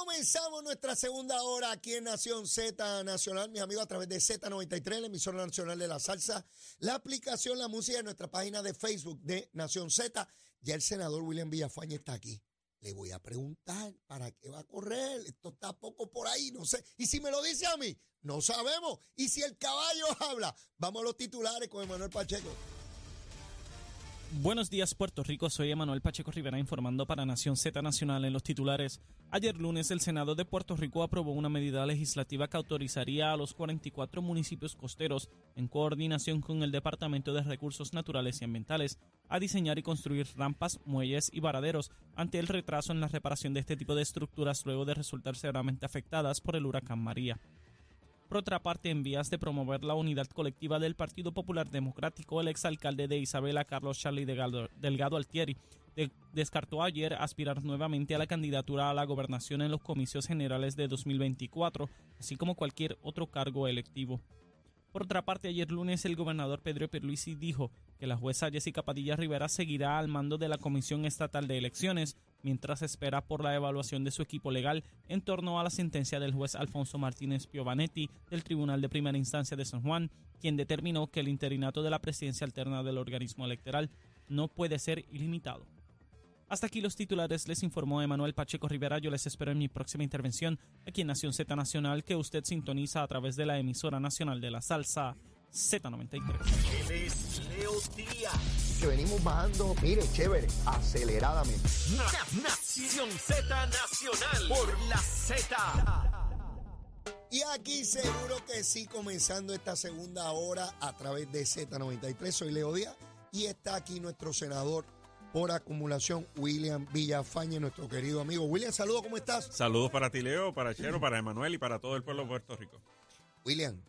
Comenzamos nuestra segunda hora aquí en Nación Z Nacional, mis amigos, a través de Z93, la emisora nacional de la salsa, la aplicación La Música en nuestra página de Facebook de Nación Z. Ya el senador William Villafañe está aquí. Le voy a preguntar para qué va a correr. Esto está poco por ahí, no sé. Y si me lo dice a mí, no sabemos. Y si el caballo habla, vamos a los titulares con Emanuel Pacheco. Buenos días Puerto Rico, soy Emanuel Pacheco Rivera informando para Nación Z Nacional en los titulares. Ayer lunes el Senado de Puerto Rico aprobó una medida legislativa que autorizaría a los 44 municipios costeros, en coordinación con el Departamento de Recursos Naturales y Ambientales, a diseñar y construir rampas, muelles y varaderos ante el retraso en la reparación de este tipo de estructuras luego de resultar severamente afectadas por el huracán María. Por otra parte, en vías de promover la unidad colectiva del Partido Popular Democrático, el exalcalde de Isabela, Carlos Charlie Delgado Altieri, descartó ayer aspirar nuevamente a la candidatura a la gobernación en los comicios generales de 2024, así como cualquier otro cargo electivo. Por otra parte, ayer lunes el gobernador Pedro Pierluisi dijo que la jueza Jessica Padilla Rivera seguirá al mando de la Comisión Estatal de Elecciones mientras espera por la evaluación de su equipo legal en torno a la sentencia del juez Alfonso Martínez Piovanetti del Tribunal de Primera Instancia de San Juan, quien determinó que el interinato de la presidencia alterna del organismo electoral no puede ser ilimitado. Hasta aquí los titulares, les informó Emanuel Pacheco Rivera. Yo les espero en mi próxima intervención aquí en Nación Z Nacional, que usted sintoniza a través de la emisora nacional de la salsa Z93. Que venimos bajando, mire, chévere, aceleradamente. Nación Z Nacional por la Z. Y aquí seguro que sí, comenzando esta segunda hora a través de Z93. Soy Leo Díaz y está aquí nuestro senador por acumulación, William Villafañe, nuestro querido amigo. William, saludos, ¿cómo estás? Saludos para ti, Leo, para Chero, para Emanuel y para todo el pueblo de Puerto Rico. William,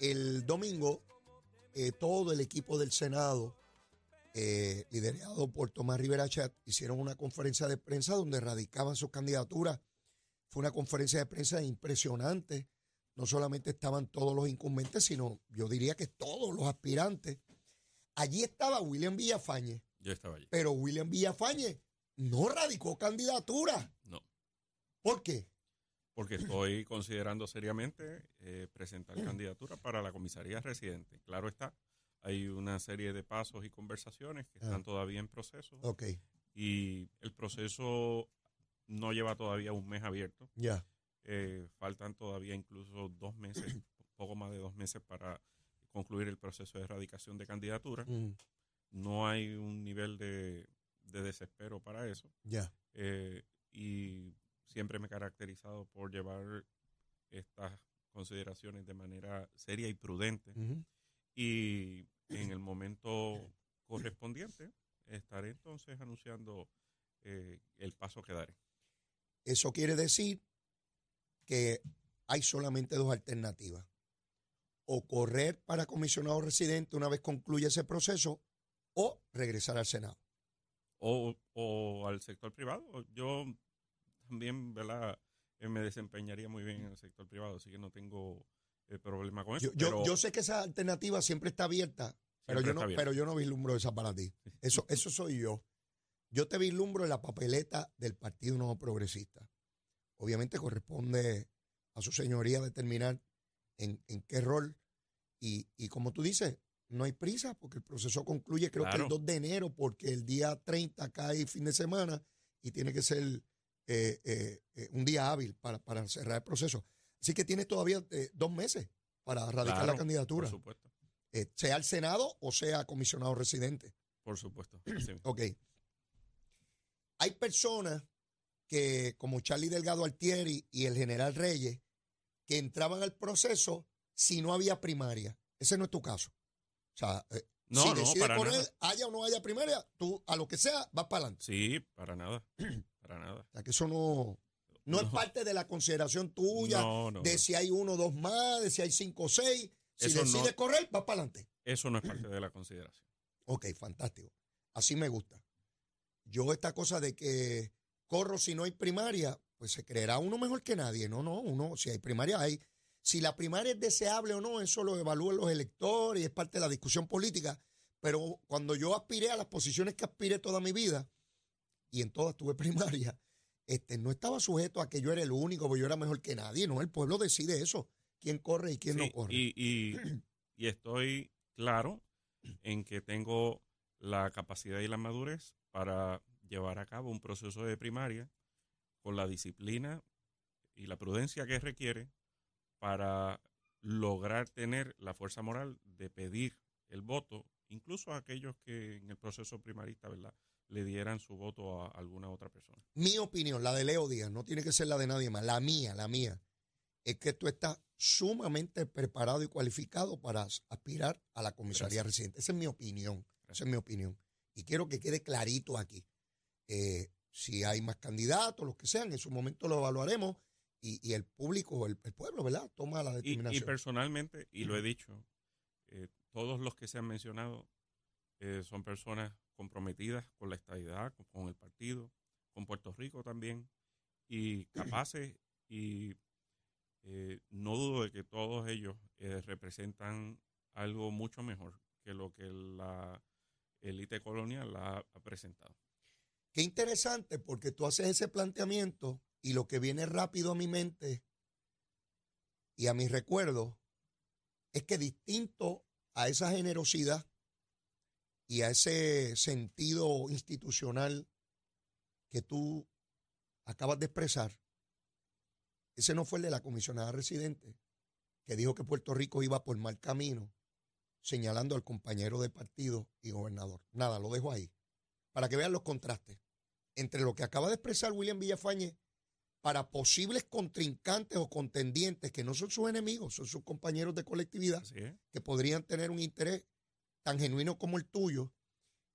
el domingo eh, todo el equipo del Senado, eh, liderado por Tomás Rivera Chat, hicieron una conferencia de prensa donde radicaban sus candidaturas. Fue una conferencia de prensa impresionante. No solamente estaban todos los incumbentes, sino yo diría que todos los aspirantes. Allí estaba William Villafañe, yo estaba allí. Pero William Villafañe no radicó candidatura. No. ¿Por qué? Porque estoy considerando seriamente eh, presentar candidatura para la comisaría residente. Claro está, hay una serie de pasos y conversaciones que están ah. todavía en proceso. Ok. Y el proceso no lleva todavía un mes abierto. Ya. Eh, faltan todavía incluso dos meses, poco más de dos meses para concluir el proceso de erradicación de candidatura. Mm no hay un nivel de, desespero para eso. Ya. Eh, y siempre me he caracterizado por llevar estas consideraciones de manera seria y prudente. Y en el momento correspondiente estaré entonces anunciando eh, el paso que daré. Eso quiere decir que hay solamente dos alternativas. O correr para comisionado residente una vez concluya ese proceso o regresar al Senado. O, o al sector privado. Yo también, ¿verdad? Eh, me desempeñaría muy bien en el sector privado, así que no tengo eh, problema con eso. Yo, yo, sé que esa alternativa siempre está abierta, pero, yo no, pero yo no vislumbro esa para ti. Eso, eso soy yo. Yo te vislumbro en la papeleta del Partido Nuevo Progresista. Obviamente corresponde a su señoría determinar en, en qué rol. Y, y como tú dices, no hay prisa porque el proceso concluye creo que el 2 de enero porque el día 30 cae fin de semana y tiene que ser eh, eh, eh, un día hábil para, para, cerrar el proceso. Así que tiene todavía dos meses para radicar la candidatura. Por supuesto. sea al Senado o sea comisionado residente. Por supuesto. ok. Hay personas que, como Charlie Delgado Altieri y el general Reyes, que entraban al proceso si no había primaria. Ese no es tu caso. O sea, eh, no, si no, decides para poner, haya o no haya primaria, tú a lo que sea vas para adelante. Sí, para nada. para nada. O sea, que eso no, no, es parte de la consideración tuya de si hay uno o dos más, de si hay cinco o seis. Si decides correr, vas para adelante. Eso no es parte de la consideración. Ok, fantástico. Así me gusta. Yo esta cosa de que corro si no hay primaria, pues se creerá uno mejor que nadie. No, no, uno, si hay primaria hay. Si la primaria es deseable o no, eso lo evalúan los electores y es parte de la discusión política. Pero cuando yo aspiré a las posiciones que aspiré toda mi vida, y en todas tuve primaria, este, no estaba sujeto a que yo era el único, porque yo era mejor que nadie, no, el pueblo decide eso, quién corre y quién no corre. Y, y, estoy claro en que tengo la capacidad y la madurez para llevar a cabo un proceso de primaria con la disciplina y la prudencia que requiere para lograr tener la fuerza moral de pedir el voto, incluso a aquellos que en el proceso primarista, ¿verdad? Le dieran su voto a alguna otra persona. Mi opinión, la de Leo Díaz, no tiene que ser la de nadie más, la mía, la mía, es que tú estás sumamente preparado y cualificado para aspirar a la comisaría residente. Esa es mi opinión, esa es mi opinión. Y quiero que quede clarito aquí. Eh, si hay más candidatos, los que sean, en su momento lo evaluaremos y, el público, el, el, pueblo, ¿verdad? Toma la determinación. Y, personalmente, y lo he dicho, eh, todos los que se han mencionado eh, son personas comprometidas con la estabilidad, con, el partido, con Puerto Rico también, y capaces y eh, no dudo de que todos ellos eh, representan algo mucho mejor que lo que la élite colonial ha, ha presentado. Qué interesante porque tú haces ese planteamiento y lo que viene rápido a mi mente y a mi recuerdo es que distinto a esa generosidad y a ese sentido institucional que tú acabas de expresar, ese no fue el de la comisionada residente, que dijo que Puerto Rico iba por mal camino, señalando al compañero de partido y gobernador. Nada, lo dejo ahí, para que vean los contrastes entre lo que acaba de expresar William Villafañe para posibles contrincantes o contendientes que no son sus enemigos, son sus compañeros de colectividad, que podrían tener un interés tan genuino como el tuyo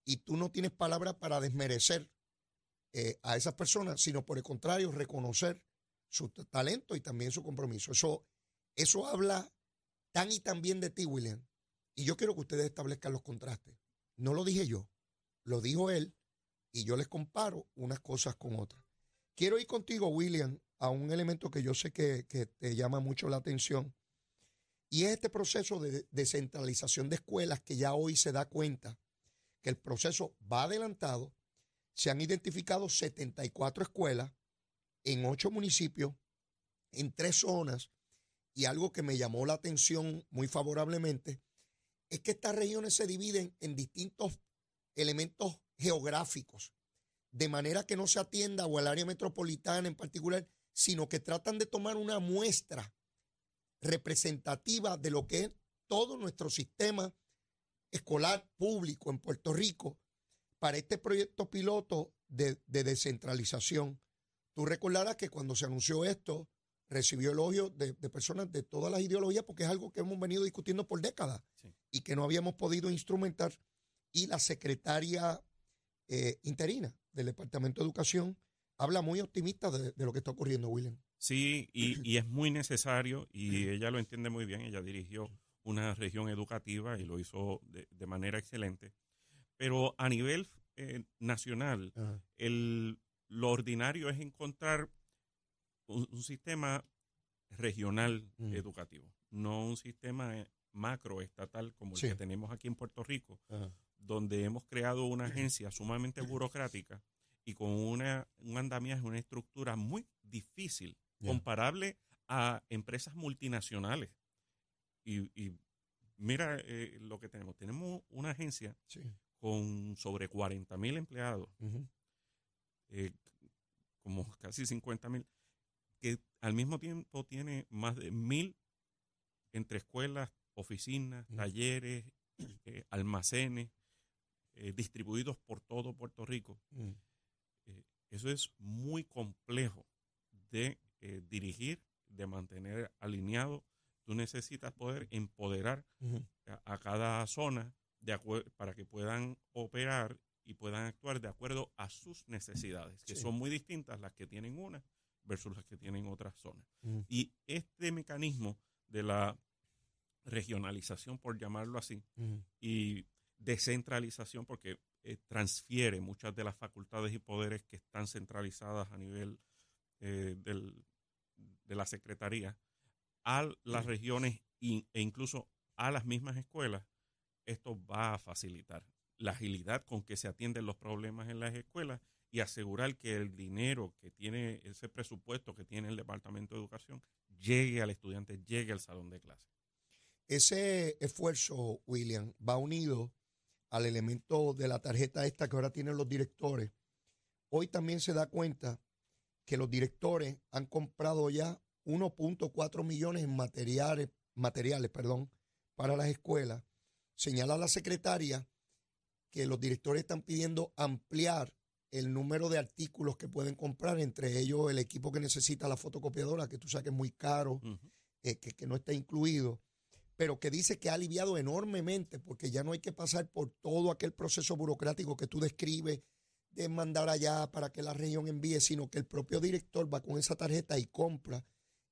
y tú no tienes palabra para desmerecer eh, a esas personas, sino por el contrario, reconocer su talento y también su compromiso. Eso, eso habla tan y tan bien de ti, William. Y yo quiero que ustedes establezcan los contrastes. No lo dije yo, lo dijo él y yo les comparo unas cosas con otras. Quiero ir contigo, William, a un elemento que yo sé que, que te llama mucho la atención y es este proceso de descentralización de escuelas que ya hoy se da cuenta que el proceso va adelantado. Se han identificado 74 escuelas en ocho municipios, en tres zonas, y algo que me llamó la atención muy favorablemente es que estas regiones se dividen en distintos elementos geográficos, de manera que no se atienda o al área metropolitana en particular, sino que tratan de tomar una muestra representativa de lo que es todo nuestro sistema escolar público en Puerto Rico para este proyecto piloto de, descentralización. Tú recordarás que cuando se anunció esto, recibió elogio de, de, personas de todas las ideologías porque es algo que hemos venido discutiendo por décadas y que no habíamos podido instrumentar. Y la secretaria eh, interina del Departamento de Educación habla muy optimista de, de lo que está ocurriendo, William. Sí, y, es muy necesario y ella lo entiende muy bien. Ella dirigió una región educativa y lo hizo de, manera excelente. Pero a nivel eh, nacional, el, lo ordinario es encontrar un, sistema regional educativo, no un sistema macroestatal como el que tenemos aquí en Puerto Rico, donde hemos creado una agencia sumamente burocrática y con una, un andamiaje, una estructura muy difícil comparable a empresas multinacionales. Y, mira eh, lo que tenemos. Tenemos una agencia con sobre 40 mil empleados, eh, como casi 50 mil, que al mismo tiempo tiene más de mil entre escuelas, oficinas, talleres, eh, almacenes, distribuidos por todo Puerto Rico. eso es muy complejo de eh, dirigir, de mantener alineado. Tú necesitas poder empoderar a, cada zona de para que puedan operar y puedan actuar de acuerdo a sus necesidades, que son muy distintas las que tienen una versus las que tienen otras zonas. Y este mecanismo de la regionalización, por llamarlo así, y descentralización, porque eh, transfiere muchas de las facultades y poderes que están centralizadas a nivel eh, del, de la Secretaría a las regiones e incluso a las mismas escuelas, esto va a facilitar la agilidad con que se atienden los problemas en las escuelas y asegurar que el dinero que tiene, ese presupuesto que tiene el Departamento de Educación, llegue al estudiante, llegue al salón de clase. Ese esfuerzo, William, va unido al elemento de la tarjeta esta que ahora tienen los directores. Hoy también se da cuenta que los directores han comprado ya 1.4 millones en materiales, materiales perdón, para las escuelas. Señala la secretaria que los directores están pidiendo ampliar el número de artículos que pueden comprar, entre ellos el equipo que necesita la fotocopiadora, que tú sabes que es muy caro, eh, que, que no está incluido, pero que dice que ha aliviado enormemente porque ya no hay que pasar por todo aquel proceso burocrático que tú describes de mandar allá para que la región envíe, sino que el propio director va con esa tarjeta y compra.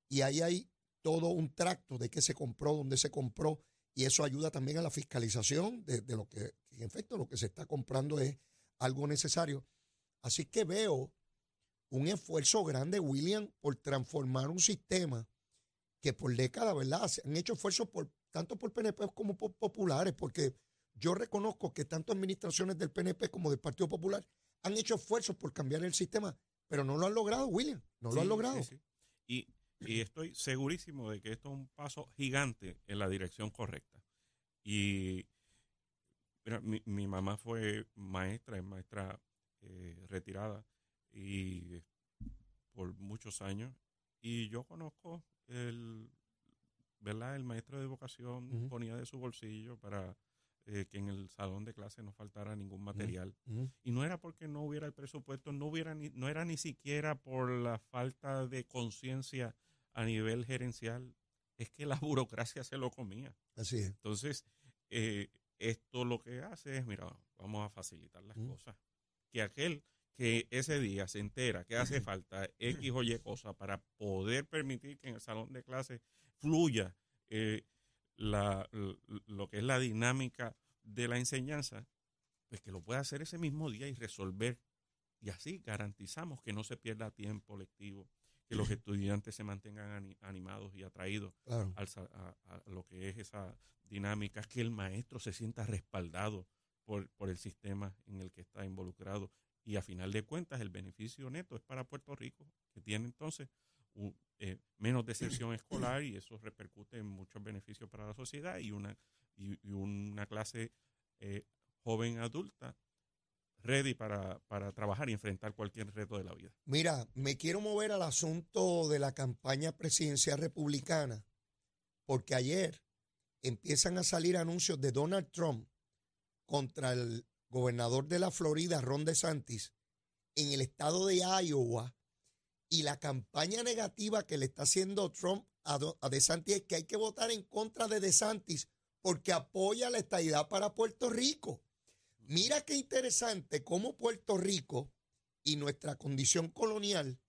Y ahí hay todo un tracto de qué se compró, dónde se compró, y eso ayuda también a la fiscalización de, lo que, en efecto, lo que se está comprando es algo necesario. Así que veo un esfuerzo grande, William, por transformar un sistema que por décadas, ¿verdad? Se han hecho esfuerzos por, tanto por PNP como por populares, porque yo reconozco que tanto administraciones del PNP como del Partido Popular han hecho esfuerzos por cambiar el sistema, pero no lo han logrado, William, no lo han logrado. Y, y estoy segurísimo de que esto es un paso gigante en la dirección correcta. Y mira, mi, mi mamá fue maestra, es maestra eh, retirada y por muchos años. Y yo conozco el, ¿verdad? El maestro de educación ponía de su bolsillo para eh, que en el salón de clase no faltara ningún material. Y no era porque no hubiera el presupuesto, no, hubiera ni, no era ni siquiera por la falta de conciencia a nivel gerencial, es que la burocracia se lo comía. Así es. Entonces, eh, esto lo que hace es, mira, vamos a facilitar las cosas que aquel que ese día se entera que hace falta X o Y cosa para poder permitir que en el salón de clase fluya eh, la, lo que es la dinámica de la enseñanza, pues que lo pueda hacer ese mismo día y resolver. Y así garantizamos que no se pierda tiempo lectivo, que los estudiantes se mantengan animados y atraídos a, lo que es esa dinámica, que el maestro se sienta respaldado por, por el sistema en el que está involucrado. Y a final de cuentas, el beneficio neto es para Puerto Rico, que tiene entonces eh, menos deserción escolar y eso repercute en muchos beneficios para la sociedad y una, y, una clase eh, joven adulta ready para, para, trabajar y enfrentar cualquier reto de la vida. Mira, me quiero mover al asunto de la campaña presidencial republicana, porque ayer empiezan a salir anuncios de Donald Trump contra el gobernador de la Florida, Ron DeSantis, en el estado de Iowa y la campaña negativa que le está haciendo Trump a, DeSantis es que hay que votar en contra de DeSantis porque apoya la estadidad para Puerto Rico. Mira qué interesante cómo Puerto Rico y nuestra condición colonial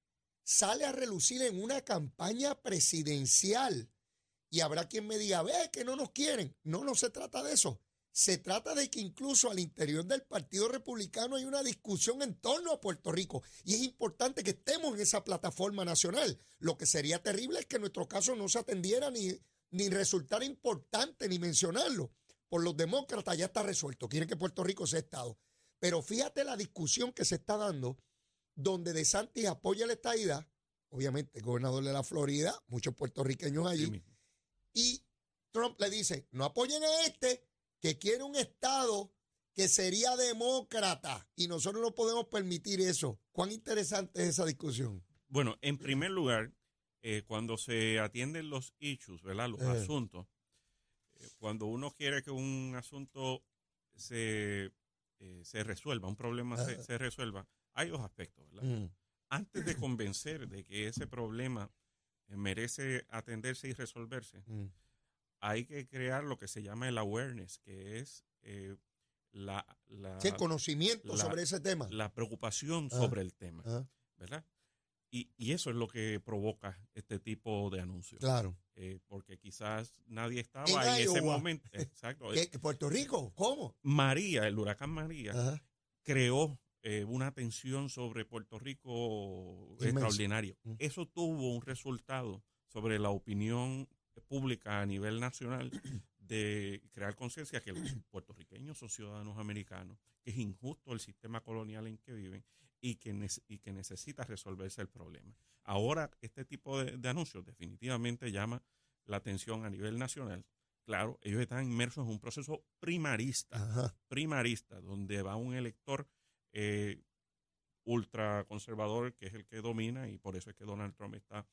sale a relucir en una campaña presidencial. Y habrá quien me diga, ve que no nos quieren. No, no se trata de eso. Se trata de que incluso al interior del Partido Republicano hay una discusión en torno a Puerto Rico y es importante que estemos en esa plataforma nacional. Lo que sería terrible es que nuestro caso no se atendiera ni, ni resultara importante ni mencionarlo. Por los demócratas ya está resuelto, quieren que Puerto Rico sea Estado. Pero fíjate la discusión que se está dando donde De Santis apoya la estadidad, obviamente el gobernador de la Florida, muchos puertorriqueños allí, y Trump le dice, no apoyen a este, que quiere un Estado que sería demócrata y nosotros no podemos permitir eso. ¿Cuán interesante es esa discusión? Bueno, en primer lugar, eh, cuando se atienden los issues, ¿verdad? Los eh. asuntos, eh, cuando uno quiere que un asunto se, se resuelva, un problema se, resuelva, hay dos aspectos, ¿verdad? Mm. Antes de convencer de que ese problema merece atenderse y resolverse, mm hay que crear lo que se llama el awareness, que es eh, la, el conocimiento sobre ese tema. La preocupación ah, sobre el tema, ah. ¿verdad? Y, y, eso es lo que provoca este tipo de anuncios. Claro. Eh, porque quizás nadie estaba en, ese momento. Exacto. ¿Puerto Rico? ¿Cómo? María, el huracán María, creó eh, una tensión sobre Puerto Rico extraordinario. Mm. Eso tuvo un resultado sobre la opinión pública a nivel nacional de crear conciencia que los puertorriqueños son ciudadanos americanos, que es injusto el sistema colonial en que viven y que, y que necesita resolverse el problema. Ahora, este tipo de, anuncios definitivamente llama la atención a nivel nacional. Claro, ellos están inmersos en un proceso primarista, primarista, donde va un elector eh, ultraconservador, que es el que domina, y por eso es que Donald Trump está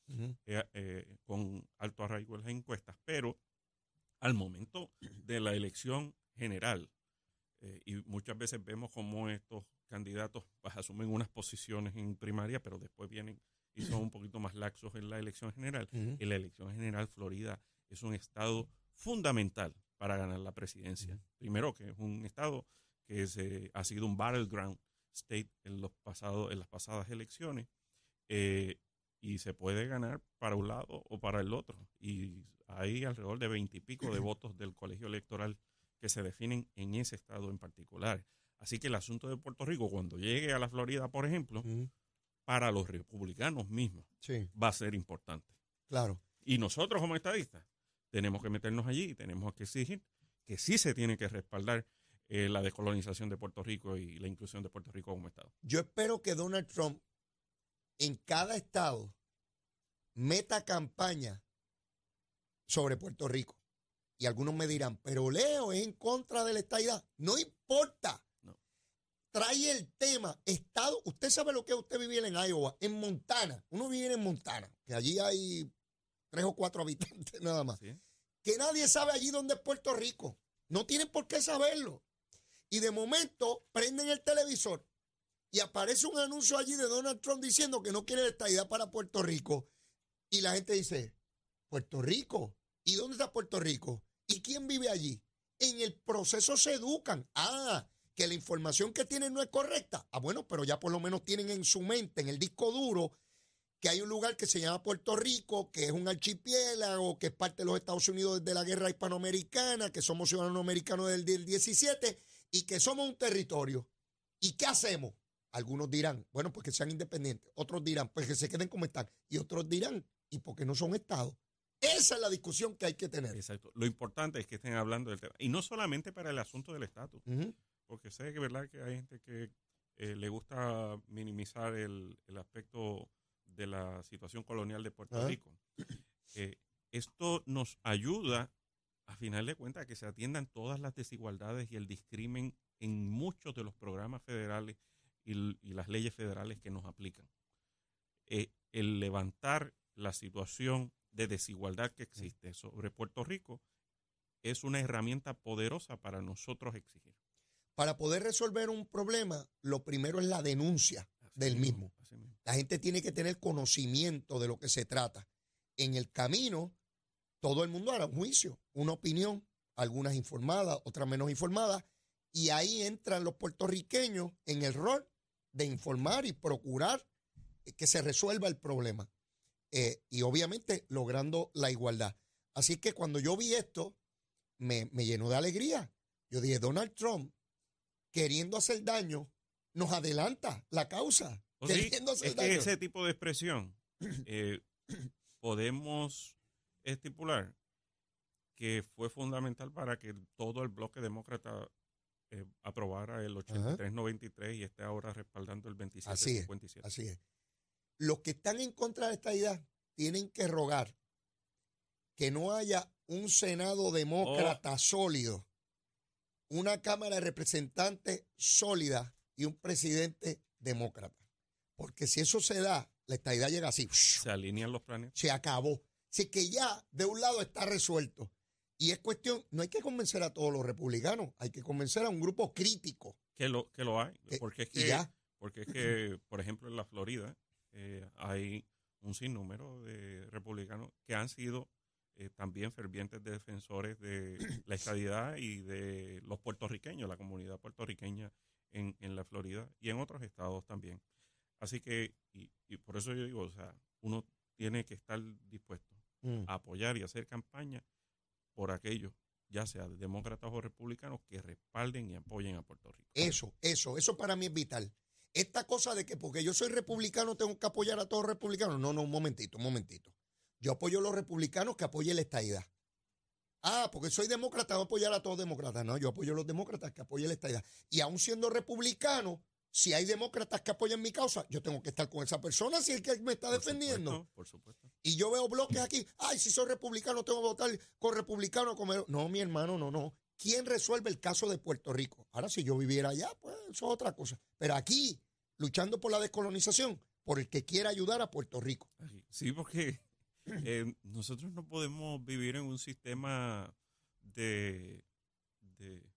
eh, eh, con alto arraigo en las encuestas. Pero al momento de la elección general, eh, y muchas veces vemos como estos candidatos pues, asumen unas posiciones en primaria, pero después vienen y son un poquito más laxos en la elección general. En la elección general, Florida es un estado fundamental para ganar la presidencia. Primero, que es un estado que se, ha sido un battleground state en, los pasados, en las pasadas elecciones. Eh, y se puede ganar para un lado o para el otro. Y hay alrededor de veintipico de votos del colegio electoral que se definen en ese estado en particular. Así que el asunto de Puerto Rico, cuando llegue a la Florida, por ejemplo, para los republicanos mismos, va a ser importante. Claro. Y nosotros como estadistas tenemos que meternos allí y tenemos que exigir que sí se tiene que respaldar eh, la descolonización de Puerto Rico y la inclusión de Puerto Rico como Estado. Yo espero que Donald Trump en cada estado meta campaña sobre Puerto Rico. Y algunos me dirán, pero Leo es en contra de la estadidad. No importa. Trae el tema, estado, usted sabe lo que es usted vivir en Iowa, en Montana. Uno vive en Montana, que allí hay tres o cuatro habitantes nada más. Que nadie sabe allí dónde es Puerto Rico. No tienen por qué saberlo. Y de momento prenden el televisor y aparece un anuncio allí de Donald Trump diciendo que no quiere la estadidad para Puerto Rico. Y la gente dice, Puerto Rico. ¿Y dónde está Puerto Rico? ¿Y quién vive allí? En el proceso se educan. Ah, que la información que tienen no es correcta. Ah, bueno, pero ya por lo menos tienen en su mente, en el disco duro, que hay un lugar que se llama Puerto Rico, que es un archipiélago, que es parte de los Estados Unidos desde la guerra hispanoamericana, que somos ciudadanos americanos del 17 y que somos un territorio. ¿Y qué hacemos? Algunos dirán, bueno, pues que sean independientes. Otros dirán, pues que se queden como están. Y otros dirán, ¿y por qué no son estados? Esa es la discusión que hay que tener. Exacto. Lo importante es que estén hablando del tema. Y no solamente para el asunto del estatus, porque sé que verdad que hay gente que eh, le gusta minimizar el, aspecto de la situación colonial de Puerto Rico. Eh, esto nos ayuda, a final de cuentas, que se atiendan todas las desigualdades y el discrimen en muchos de los programas federales y, las leyes federales que nos aplican. Eh, el levantar la situación de desigualdad que existe sobre Puerto Rico es una herramienta poderosa para nosotros exigir. Para poder resolver un problema, lo primero es la denuncia del mismo. La gente tiene que tener conocimiento de lo que se trata. En el camino, todo el mundo hará un juicio, una opinión, algunas informadas, otras menos informadas, y ahí entran los puertorriqueños en el rol de informar y procurar que se resuelva el problema. Eh, y obviamente logrando la igualdad. Así que cuando yo vi esto, me, llenó de alegría. Yo dije, Donald Trump, queriendo hacer daño, nos adelanta la causa. queriendo hacer daño. ese tipo de expresión eh, podemos estipular que fue fundamental para que todo el bloque demócrata eh, aprobara el 83-93 y esté ahora respaldando el 27-57. Así es los que están en contra de esta idea tienen que rogar que no haya un Senado demócrata oh. sólido, una Cámara de Representantes sólida y un presidente demócrata. Porque si eso se da, la estadidad llega así. Se alinean los planes. Se acabó. Así que ya de un lado está resuelto. Y es cuestión, no hay que convencer a todos los republicanos, hay que convencer a un grupo crítico. Que lo, que lo hay. Porque es que, porque es que, por ejemplo, en la Florida, eh, hay un sinnúmero de republicanos que han sido eh, también fervientes defensores de la estadidad y de los puertorriqueños, la comunidad puertorriqueña en, en la Florida y en otros estados también. Así que, y, por eso yo digo, o sea, uno tiene que estar dispuesto mm. a apoyar y hacer campaña por aquellos, ya sea demócratas o republicanos, que respalden y apoyen a Puerto Rico. Eso, eso, eso para mí es vital. Esta cosa de que porque yo soy republicano tengo que apoyar a todos los republicanos. No, no, un momentito, un momentito. Yo apoyo a los republicanos que apoyen la estadidad. Ah, porque soy demócrata, voy a apoyar a todos los demócratas. No, yo apoyo a los demócratas que apoyen la estadidad. Y aún siendo republicano, si hay demócratas que apoyan mi causa, yo tengo que estar con esa persona si es el que me está defendiendo. por supuesto. Y yo veo bloques aquí, ay, si soy republicano tengo que votar con republicano. Con... No, mi hermano, no, no. ¿Quién resuelve el caso de Puerto Rico? Ahora, si yo viviera allá, pues eso es otra cosa. Pero aquí, luchando por la descolonización, por el que quiera ayudar a Puerto Rico. Sí, porque eh, nosotros no podemos vivir en un sistema de, de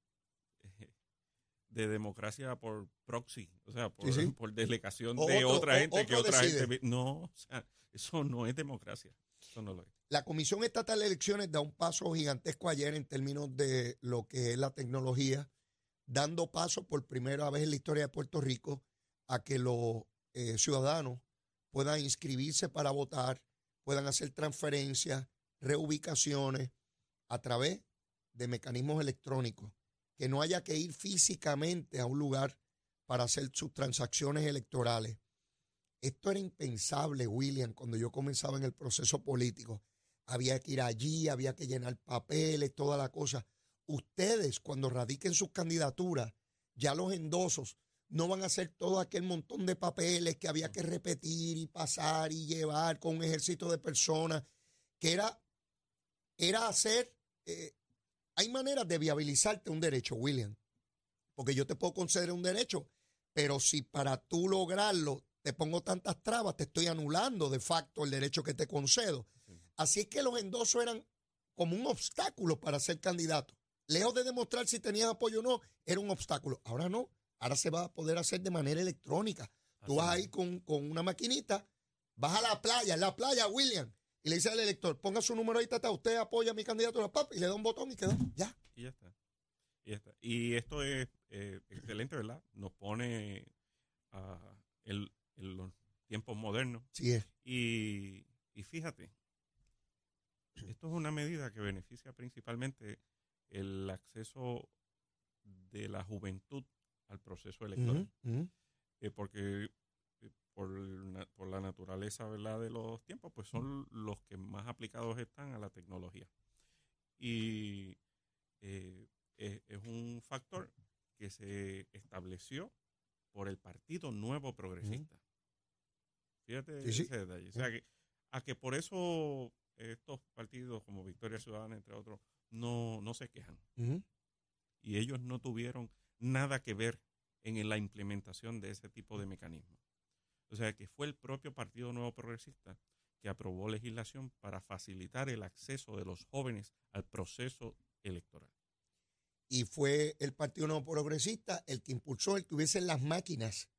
de democracia por proxy, o sea, por, por delegación de otra gente que otra gente. No, o sea, eso no es democracia. Eso no lo es. La Comisión Estatal de Elecciones da un paso gigantesco ayer en términos de lo que es la tecnología, dando paso por primera vez en la historia de Puerto Rico a que los eh, ciudadanos puedan inscribirse para votar, puedan hacer transferencias, reubicaciones a través de mecanismos electrónicos que no haya que ir físicamente a un lugar para hacer sus transacciones electorales. Esto era impensable, William, cuando yo comenzaba en el proceso político. Había que ir allí, había que llenar papeles, toda la cosa. Ustedes, cuando radiquen sus candidaturas, ya los endosos no van a hacer todo aquel montón de papeles que había que repetir y pasar y llevar con un ejército de personas, que era, era hacer eh, hay maneras de viabilizarte un derecho, William. Porque yo te puedo conceder un derecho, pero si para tú lograrlo te pongo tantas trabas, te estoy anulando de facto el derecho que te concedo. Así es que los endosos eran como un obstáculo para ser candidato. Lejos de demostrar si tenías apoyo o no, era un obstáculo. Ahora no, ahora se va a poder hacer de manera electrónica. Tú vas ahí con, con, una maquinita, vas a la playa, en la playa, William, y le dice al elector, ponga su número ahí, tata, usted apoya a mi candidatura, pap, y le da un botón y quedó, ya. Y ya está. Y, ya está. y esto es eh, excelente, ¿verdad? Nos pone en los tiempos modernos. Sí es. Y, y fíjate, esto es una medida que beneficia principalmente el acceso de la juventud al proceso electoral. Eh, porque por, por la naturaleza ¿verdad? de los tiempos, pues son los que más aplicados están a la tecnología. Y eh, es, un factor que se estableció por el Partido Nuevo Progresista. Fíjate ese detalle. O sea, que, a que por eso estos partidos como Victoria Ciudadana, entre otros, no, no se quejan. Y ellos no tuvieron nada que ver en la implementación de ese tipo de mecanismos. O sea que fue el propio Partido Nuevo Progresista que aprobó legislación para facilitar el acceso de los jóvenes al proceso electoral. Y fue el Partido Nuevo Progresista el que impulsó el que hubiesen las máquinas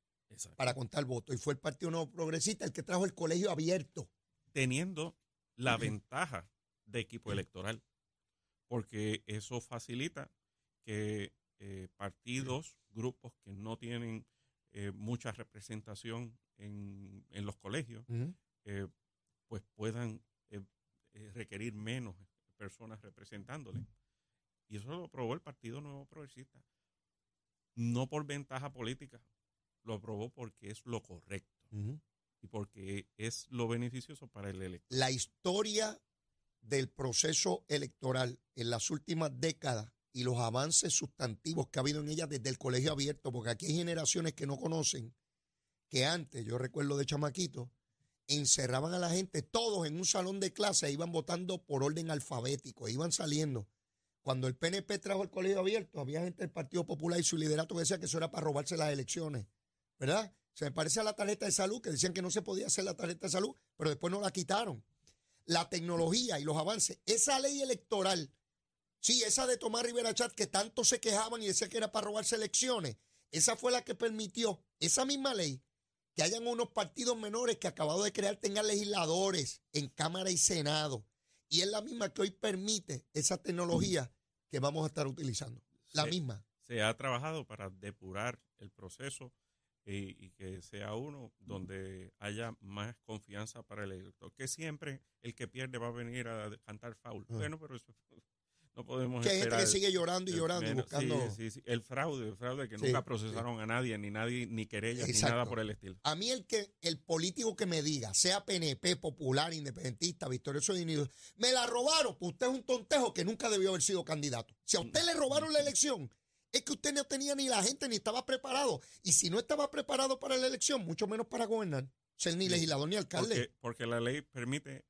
para contar votos. Y fue el Partido Nuevo Progresista el que trajo el colegio abierto. Teniendo la ventaja de equipo electoral, porque eso facilita que eh, partidos, grupos que no tienen eh, mucha representación en, en los colegios, eh, pues puedan eh, eh, requerir menos personas representándole. Y eso lo aprobó el Partido Nuevo Progresista. No por ventaja política, lo aprobó porque es lo correcto y porque es lo beneficioso para el elector. La historia del proceso electoral en las últimas décadas y los avances sustantivos que ha habido en ella desde el colegio abierto, porque aquí hay generaciones que no conocen que antes, yo recuerdo de chamaquito, encerraban a la gente todos en un salón de clase, iban votando por orden alfabético, iban saliendo. Cuando el PNP trajo el colegio abierto, había gente del Partido Popular y su liderato que decía que eso era para robarse las elecciones, ¿verdad? Se me parece a la tarjeta de salud, que decían que no se podía hacer la tarjeta de salud, pero después no la quitaron. La tecnología y los avances, esa ley electoral, sí, esa de Tomás Rivera Chat, que tanto se quejaban y decían que era para robarse elecciones, esa fue la que permitió, esa misma ley, que hayan unos partidos menores que acabado de crear tengan legisladores en Cámara y Senado. Y es la misma que hoy permite esa tecnología que vamos a estar utilizando. La misma. Se ha trabajado para depurar el proceso y, y, que sea uno donde haya más confianza para el elector. Que siempre el que pierde va a venir a cantar foul. Ah. Bueno, pero eso no podemos que hay gente que sigue llorando y llorando y buscando. Sí, sí, El fraude, el fraude que nunca procesaron a nadie, ni nadie, ni querellas, ni nada por el estilo. A mí el que, el político que me diga, sea PNP, popular, independentista, victorioso de unido, me la robaron, pues usted es un tontejo que nunca debió haber sido candidato. Si a usted le robaron la elección, Es que usted no tenía ni la gente ni estaba preparado. Y si no estaba preparado para la elección, mucho menos para gobernar, ser ni legislador ni alcalde. Porque, la ley permite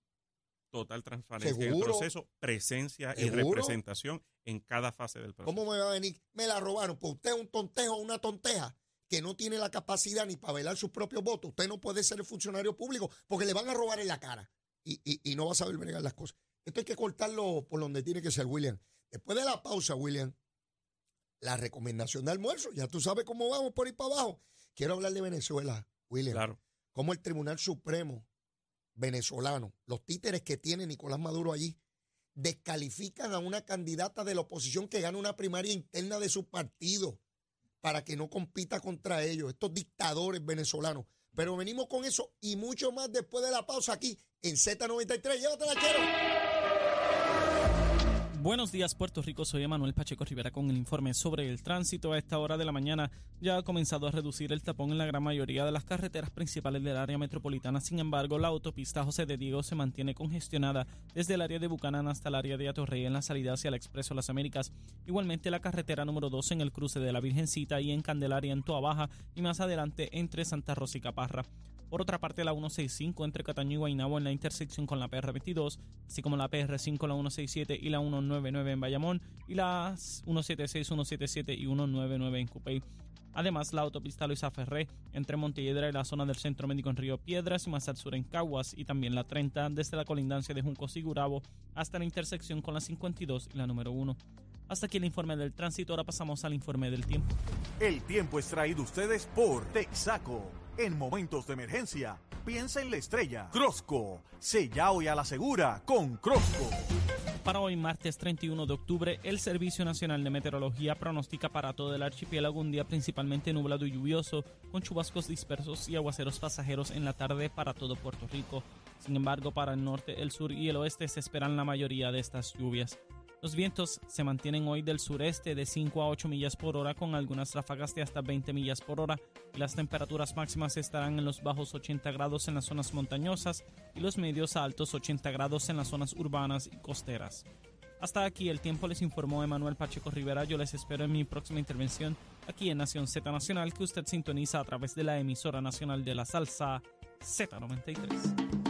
total transparencia en el proceso, presencia y representación en cada fase del proceso. ¿Cómo me va a venir? Me la robaron. Pues usted es un tontejo o una tonteja que no tiene la capacidad ni para velar sus propios votos. Usted no puede ser el funcionario público porque le van a robar en la cara y, y, no va a saber bregar las cosas. Esto hay que cortarlo por donde tiene que ser, William. Después de la pausa, William, la recomendación de almuerzo. Ya tú sabes cómo vamos por ahí para abajo. Quiero hablar de Venezuela, William. Claro. Cómo el Tribunal Supremo venezolano, los títeres que tiene Nicolás Maduro allí, descalifican a una candidata de la oposición que gana una primaria interna de su partido para que no compita contra ellos, estos dictadores venezolanos. Pero venimos con eso y mucho más después de la pausa aquí en Z93. Llévatela, quiero. Buenos días Puerto Rico, soy Emanuel Pacheco Rivera con el informe sobre el tránsito. A esta hora de la mañana ya ha comenzado a reducir el tapón en la gran mayoría de las carreteras principales del área metropolitana. Sin embargo, la autopista José de Diego se mantiene congestionada desde el área de Bucanán hasta el área de Atorrey en la salida hacia el Expreso Las Américas. Igualmente la carretera número 2 en el cruce de la Virgencita y en Candelaria en Toa Baja y más adelante entre Santa Rosa y Caparra. Por otra parte, la 165 entre Cataño y Guaynabo en la intersección con la PR22, así como la PR5, la 167 y la 199 en Bayamón, y las 176, 177 y 199 en Cupey. Además, la autopista Luisa Ferré entre Montelledra y la zona del Centro Médico en Río Piedras y más al sur en Caguas y también la 30 desde la colindancia de Juncos y Gurabo hasta la intersección con la 52 y la número 1. Hasta aquí el informe del tránsito, ahora pasamos al informe del tiempo. El tiempo es traído ustedes por Texaco. En momentos de emergencia, piensa en la estrella. Crosco, sella hoy a la segura con Crosco. Para hoy, martes 31 de octubre, el Servicio Nacional de Meteorología pronostica para todo el archipiélago un día principalmente nublado y lluvioso, con chubascos dispersos y aguaceros pasajeros en la tarde para todo Puerto Rico. Sin embargo, para el norte, el sur y el oeste se esperan la mayoría de estas lluvias. Los vientos se mantienen hoy del sureste de 5 a 8 millas por hora con algunas ráfagas de hasta 20 millas por hora y las temperaturas máximas estarán en los bajos 80 grados en las zonas montañosas y los medios a altos 80 grados en las zonas urbanas y costeras. Hasta aquí el tiempo les informó Emanuel Pacheco Rivera. Yo les espero en mi próxima intervención aquí en Nación Z Nacional que usted sintoniza a través de la emisora nacional de la salsa Z93.